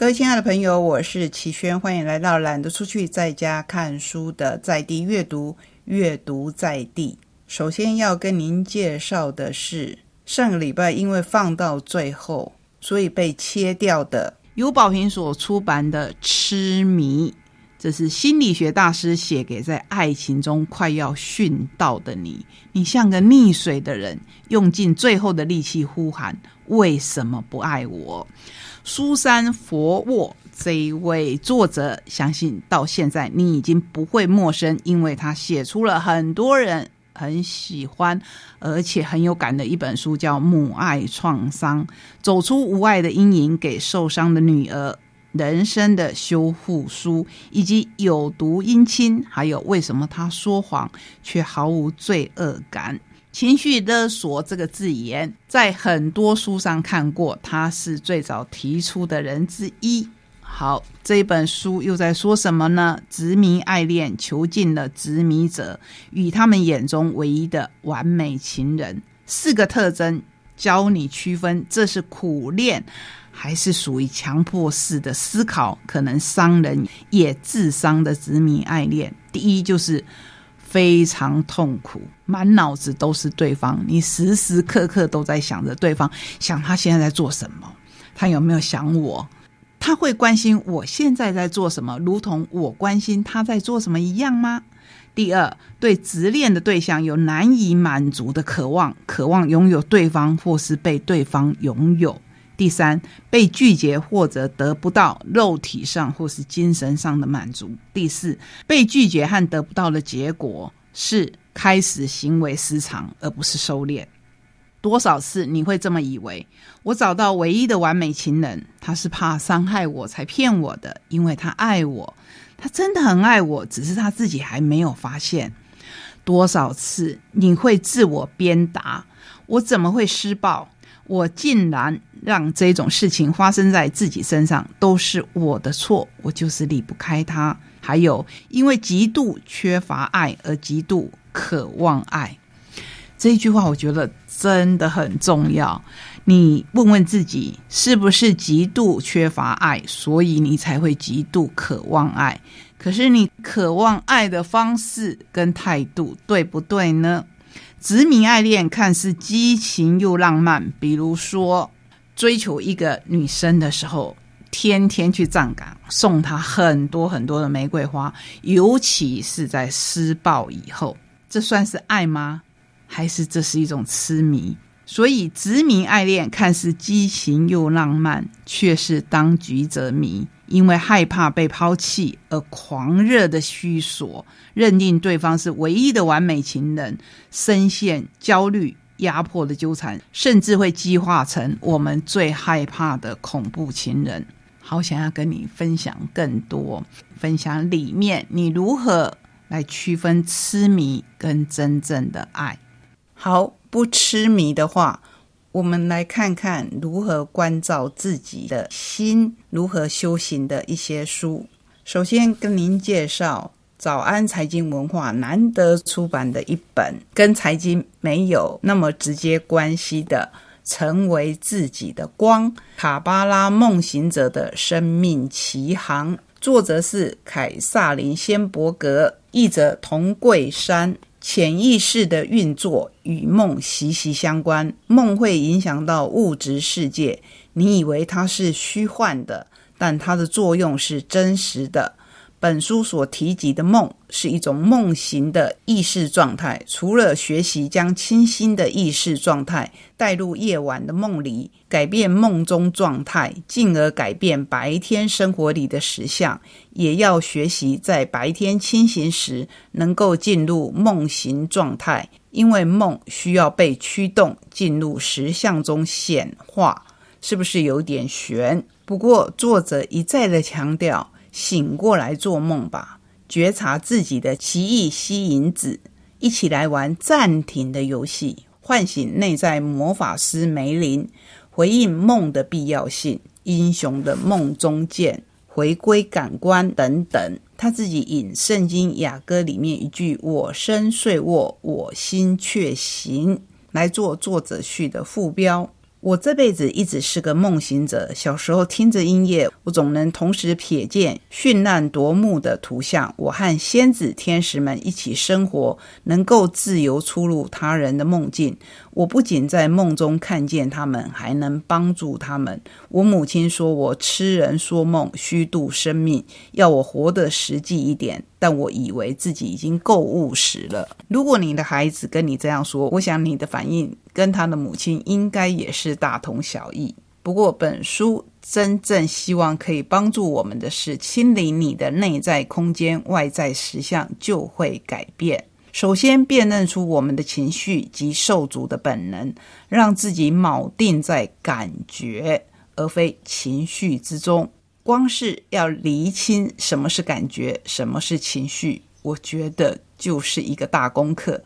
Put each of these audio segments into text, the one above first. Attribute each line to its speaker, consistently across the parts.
Speaker 1: 各位亲爱的朋友，我是齐轩，欢迎来到懒得出去在家看书的在地阅读，阅读在地。首先要跟您介绍的是上个礼拜因为放到最后，所以被切掉的尤宝平所出版的《痴迷》，这是心理学大师写给在爱情中快要殉道的你。你像个溺水的人，用尽最后的力气呼喊：“为什么不爱我？”苏珊·佛沃这一位作者，相信到现在你已经不会陌生，因为他写出了很多人很喜欢而且很有感的一本书，叫《母爱创伤：走出无爱的阴影给受伤的女儿人生的修复书》，以及《有毒姻亲》，还有为什么他说谎却毫无罪恶感。情绪勒索这个字眼，在很多书上看过，他是最早提出的人之一。好，这本书又在说什么呢？执迷爱恋，囚禁了执迷者与他们眼中唯一的完美情人。四个特征教你区分，这是苦恋，还是属于强迫式的思考，可能伤人也自伤的执迷爱恋。第一就是。非常痛苦，满脑子都是对方，你时时刻刻都在想着对方，想他现在在做什么，他有没有想我，他会关心我现在在做什么，如同我关心他在做什么一样吗？第二，对执恋的对象有难以满足的渴望，渴望拥有对方或是被对方拥有。第三，被拒绝或者得不到肉体上或是精神上的满足。第四，被拒绝和得不到的结果是开始行为失常，而不是收敛。多少次你会这么以为？我找到唯一的完美情人，他是怕伤害我才骗我的，因为他爱我，他真的很爱我，只是他自己还没有发现。多少次你会自我鞭打？我怎么会施暴？我竟然让这种事情发生在自己身上，都是我的错，我就是离不开他。还有，因为极度缺乏爱而极度渴望爱，这句话我觉得真的很重要。你问问自己，是不是极度缺乏爱，所以你才会极度渴望爱？可是你渴望爱的方式跟态度对不对呢？殖民爱恋看似激情又浪漫，比如说追求一个女生的时候，天天去站岗，送她很多很多的玫瑰花，尤其是在施暴以后，这算是爱吗？还是这是一种痴迷？所以执迷爱恋看似激情又浪漫，却是当局者迷。因为害怕被抛弃而狂热的虚索，认定对方是唯一的完美情人，深陷焦虑、压迫的纠缠，甚至会激化成我们最害怕的恐怖情人。好，想要跟你分享更多，分享里面你如何来区分痴迷跟真正的爱。好，不痴迷的话。我们来看看如何关照自己的心，如何修行的一些书。首先跟您介绍早安财经文化难得出版的一本跟财经没有那么直接关系的《成为自己的光：卡巴拉梦行者的生命奇航》，作者是凯撒琳·仙伯格，译者童桂山。潜意识的运作与梦息息相关，梦会影响到物质世界。你以为它是虚幻的，但它的作用是真实的。本书所提及的梦是一种梦型的意识状态。除了学习将清新的意识状态带入夜晚的梦里，改变梦中状态，进而改变白天生活里的实相，也要学习在白天清醒时能够进入梦型状态。因为梦需要被驱动进入实相中显化，是不是有点悬？不过作者一再的强调。醒过来做梦吧，觉察自己的奇异吸引子，一起来玩暂停的游戏，唤醒内在魔法师梅林，回应梦的必要性，英雄的梦中见，回归感官等等。他自己引圣经雅歌里面一句“我身睡卧，我心却行”来做作者序的副标。我这辈子一直是个梦行者。小时候听着音乐，我总能同时瞥见绚烂夺目的图像。我和仙子、天使们一起生活，能够自由出入他人的梦境。我不仅在梦中看见他们，还能帮助他们。我母亲说我痴人说梦，虚度生命，要我活得实际一点。但我以为自己已经够务实了。如果你的孩子跟你这样说，我想你的反应跟他的母亲应该也是大同小异。不过，本书真正希望可以帮助我们的是，清理你的内在空间，外在实相就会改变。首先，辨认出我们的情绪及受阻的本能，让自己铆定在感觉而非情绪之中。光是要厘清什么是感觉，什么是情绪，我觉得就是一个大功课。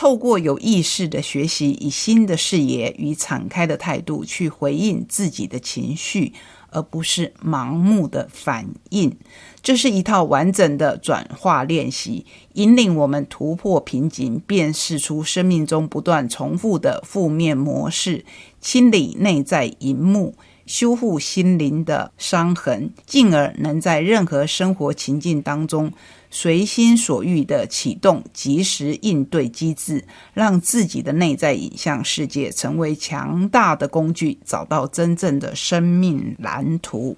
Speaker 1: 透过有意识的学习，以新的视野与敞开的态度去回应自己的情绪。而不是盲目的反应，这是一套完整的转化练习，引领我们突破瓶颈，辨识出生命中不断重复的负面模式，清理内在荧幕，修复心灵的伤痕，进而能在任何生活情境当中。随心所欲的启动及时应对机制，让自己的内在影像世界成为强大的工具，找到真正的生命蓝图。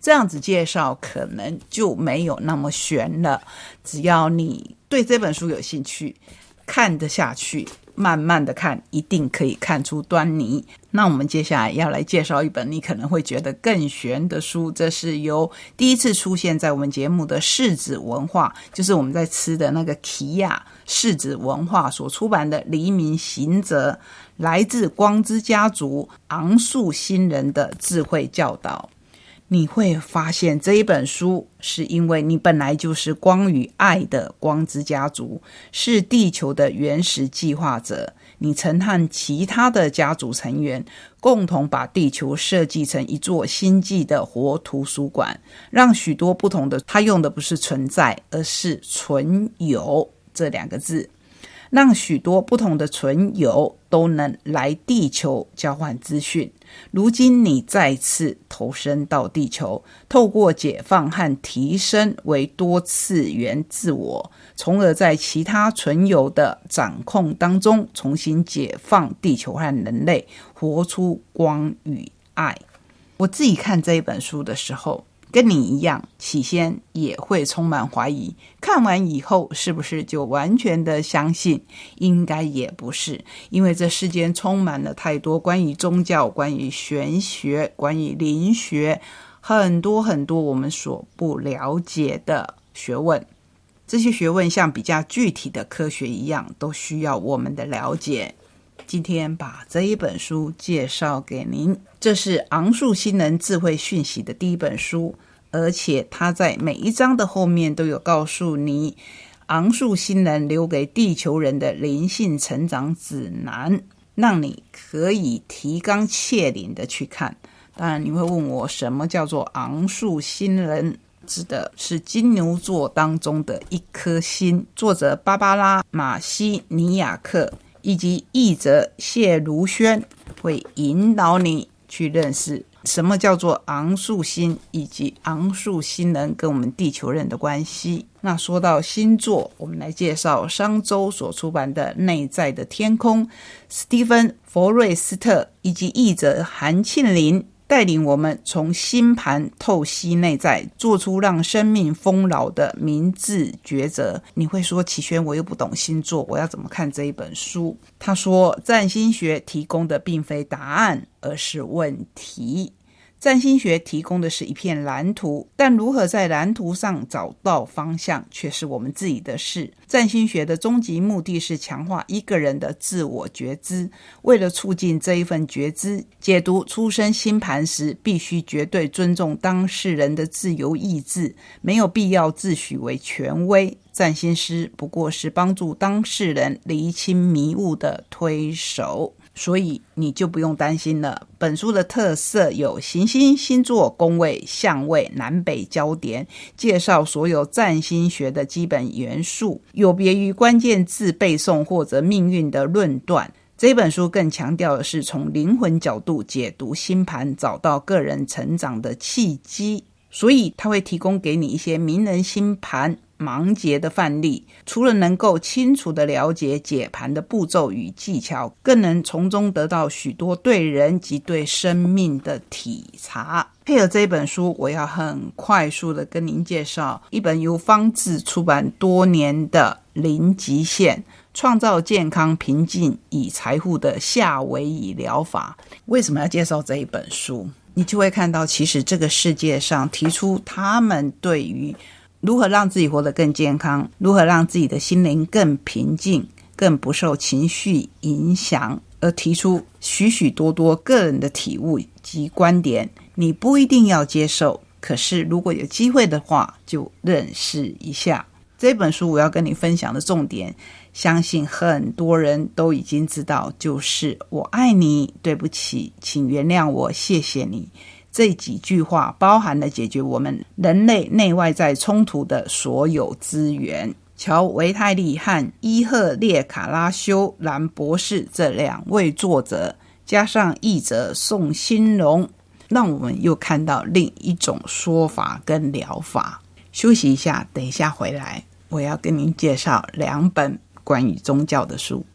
Speaker 1: 这样子介绍可能就没有那么悬了。只要你对这本书有兴趣，看得下去。慢慢的看，一定可以看出端倪。那我们接下来要来介绍一本你可能会觉得更玄的书，这是由第一次出现在我们节目的世子文化，就是我们在吃的那个奇亚世子文化所出版的《黎明行者》，来自光之家族昂树新人的智慧教导。你会发现这一本书，是因为你本来就是光与爱的光之家族，是地球的原始计划者。你曾和其他的家族成员共同把地球设计成一座星际的活图书馆，让许多不同的他用的不是存在，而是存有这两个字。让许多不同的存有都能来地球交换资讯。如今你再次投身到地球，透过解放和提升为多次元自我，从而在其他存有的掌控当中重新解放地球和人类，活出光与爱。我自己看这一本书的时候。跟你一样，起先也会充满怀疑。看完以后，是不是就完全的相信？应该也不是，因为这世间充满了太多关于宗教、关于玄学、关于灵学，很多很多我们所不了解的学问。这些学问像比较具体的科学一样，都需要我们的了解。今天把这一本书介绍给您，这是昂树新人智慧讯息的第一本书，而且它在每一章的后面都有告诉你昂树新人留给地球人的灵性成长指南，让你可以提纲挈领的去看。当然，你会问我什么叫做昂树新人？指的是金牛座当中的一颗星。作者芭芭拉·马西尼亚克。以及译者谢如轩会引导你去认识什么叫做昂树星，以及昂树星人跟我们地球人的关系。那说到星座，我们来介绍商周所出版的《内在的天空》，斯蒂芬·佛瑞斯特以及译者韩庆林。带领我们从星盘透析内在，做出让生命丰饶的明智抉择。你会说，启轩，我又不懂星座，我要怎么看这一本书？他说，占星学提供的并非答案，而是问题。占星学提供的是一片蓝图，但如何在蓝图上找到方向，却是我们自己的事。占星学的终极目的是强化一个人的自我觉知。为了促进这一份觉知，解读出生星盘时，必须绝对尊重当事人的自由意志，没有必要自诩为权威。占星师不过是帮助当事人厘清迷雾的推手。所以你就不用担心了。本书的特色有行星、星座、宫位、相位、南北焦点，介绍所有占星学的基本元素，有别于关键字背诵或者命运的论断。这本书更强调的是从灵魂角度解读星盘，找到个人成长的契机。所以，他会提供给你一些名人星盘盲解的范例。除了能够清楚的了解解盘的步骤与技巧，更能从中得到许多对人及对生命的体察。配合这一本书，我要很快速的跟您介绍一本由方志出版多年的《零极限：创造健康、平静与财富的夏威夷疗法》。为什么要介绍这一本书？你就会看到，其实这个世界上提出他们对于如何让自己活得更健康，如何让自己的心灵更平静、更不受情绪影响，而提出许许多多个人的体悟及观点。你不一定要接受，可是如果有机会的话，就认识一下这本书。我要跟你分享的重点。相信很多人都已经知道，就是“我爱你”，对不起，请原谅我，谢谢你。这几句话包含了解决我们人类内外在冲突的所有资源。乔维泰利和伊赫列卡拉修兰博士这两位作者，加上译者宋新荣，让我们又看到另一种说法跟疗法。休息一下，等一下回来，我要跟您介绍两本。关于宗教的书。